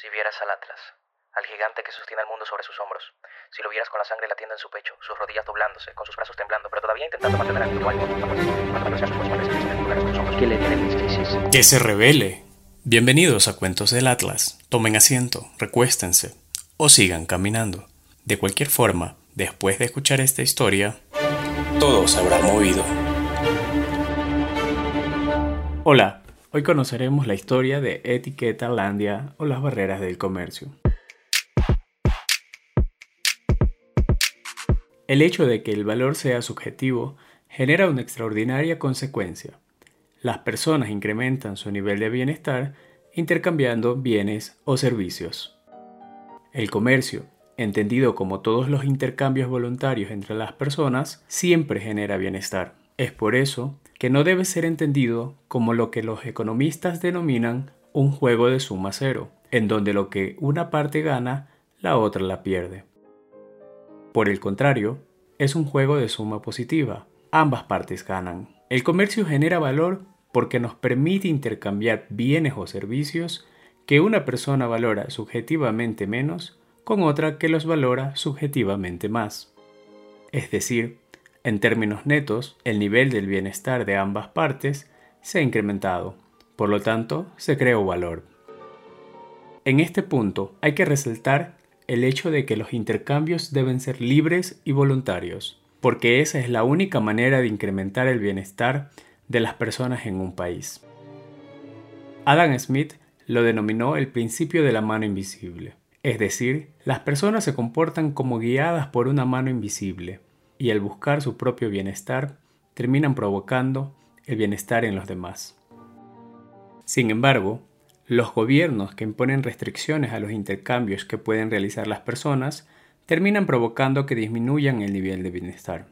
Si vieras al Atlas, al gigante que sostiene al mundo sobre sus hombros, si lo vieras con la sangre latiendo en su pecho, sus rodillas doblándose, con sus brazos temblando, pero todavía intentando mantener el mismo ánimo, ¿Qué le tienen? Que se revele. Bienvenidos a Cuentos del Atlas. Tomen asiento, recuéstense o sigan caminando. De cualquier forma, después de escuchar esta historia, todo se habrá movido. Hola, hoy conoceremos la historia de Etiqueta Landia o las barreras del comercio. El hecho de que el valor sea subjetivo genera una extraordinaria consecuencia. Las personas incrementan su nivel de bienestar intercambiando bienes o servicios. El comercio, entendido como todos los intercambios voluntarios entre las personas, siempre genera bienestar. Es por eso que no debe ser entendido como lo que los economistas denominan un juego de suma cero, en donde lo que una parte gana, la otra la pierde. Por el contrario, es un juego de suma positiva. Ambas partes ganan. El comercio genera valor porque nos permite intercambiar bienes o servicios que una persona valora subjetivamente menos con otra que los valora subjetivamente más. Es decir, en términos netos, el nivel del bienestar de ambas partes se ha incrementado, por lo tanto, se creó valor. En este punto hay que resaltar el hecho de que los intercambios deben ser libres y voluntarios, porque esa es la única manera de incrementar el bienestar de las personas en un país. Adam Smith lo denominó el principio de la mano invisible. Es decir, las personas se comportan como guiadas por una mano invisible y al buscar su propio bienestar terminan provocando el bienestar en los demás. Sin embargo, los gobiernos que imponen restricciones a los intercambios que pueden realizar las personas terminan provocando que disminuyan el nivel de bienestar.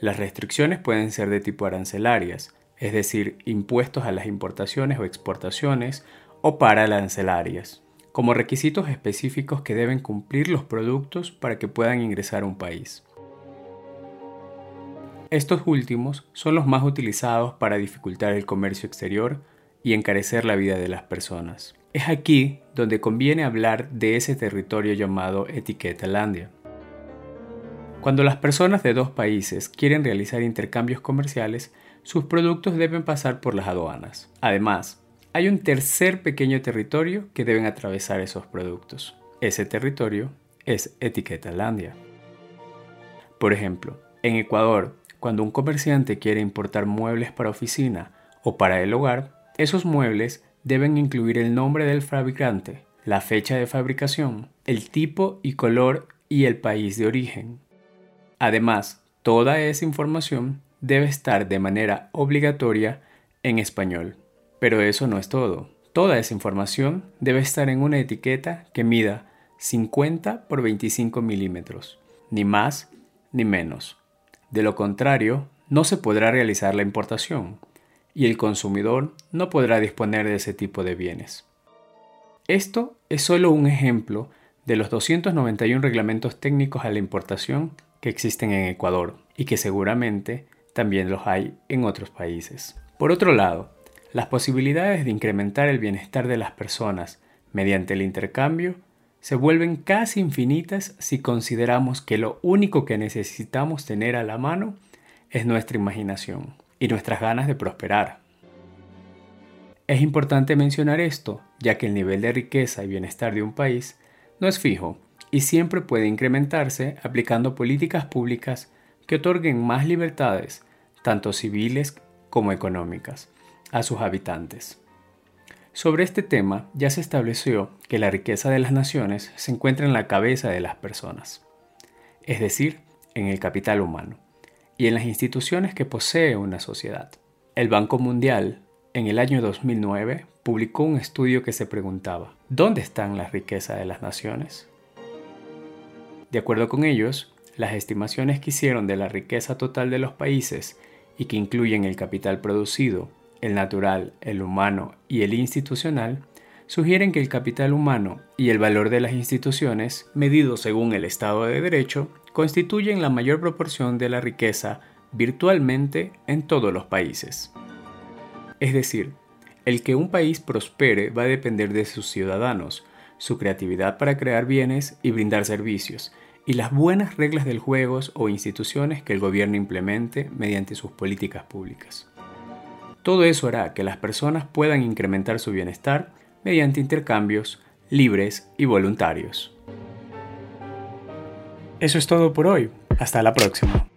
Las restricciones pueden ser de tipo arancelarias, es decir, impuestos a las importaciones o exportaciones, o paralancelarias, como requisitos específicos que deben cumplir los productos para que puedan ingresar a un país. Estos últimos son los más utilizados para dificultar el comercio exterior y encarecer la vida de las personas. Es aquí donde conviene hablar de ese territorio llamado etiqueta landia. Cuando las personas de dos países quieren realizar intercambios comerciales, sus productos deben pasar por las aduanas. Además, hay un tercer pequeño territorio que deben atravesar esos productos. Ese territorio es Etiquetalandia. Por ejemplo, en Ecuador, cuando un comerciante quiere importar muebles para oficina o para el hogar, esos muebles deben incluir el nombre del fabricante, la fecha de fabricación, el tipo y color y el país de origen. Además, toda esa información debe estar de manera obligatoria en español. Pero eso no es todo. Toda esa información debe estar en una etiqueta que mida 50 por 25 milímetros, ni más ni menos. De lo contrario, no se podrá realizar la importación y el consumidor no podrá disponer de ese tipo de bienes. Esto es solo un ejemplo de los 291 reglamentos técnicos a la importación que existen en Ecuador y que seguramente también los hay en otros países. Por otro lado, las posibilidades de incrementar el bienestar de las personas mediante el intercambio se vuelven casi infinitas si consideramos que lo único que necesitamos tener a la mano es nuestra imaginación y nuestras ganas de prosperar. Es importante mencionar esto, ya que el nivel de riqueza y bienestar de un país no es fijo y siempre puede incrementarse aplicando políticas públicas que otorguen más libertades, tanto civiles como económicas, a sus habitantes. Sobre este tema ya se estableció que la riqueza de las naciones se encuentra en la cabeza de las personas, es decir, en el capital humano, y en las instituciones que posee una sociedad. El Banco Mundial, en el año 2009, publicó un estudio que se preguntaba, ¿dónde están las riquezas de las naciones? De acuerdo con ellos, las estimaciones que hicieron de la riqueza total de los países y que incluyen el capital producido, el natural, el humano y el institucional, sugieren que el capital humano y el valor de las instituciones, medidos según el Estado de Derecho, constituyen la mayor proporción de la riqueza virtualmente en todos los países. Es decir, El que un país prospere va a depender de sus ciudadanos, su creatividad para crear bienes y brindar servicios, y las buenas reglas del juego o instituciones que el gobierno implemente mediante sus políticas públicas. Todo eso hará que las personas puedan incrementar su bienestar mediante intercambios libres y voluntarios. Eso es todo por hoy. Hasta la próxima.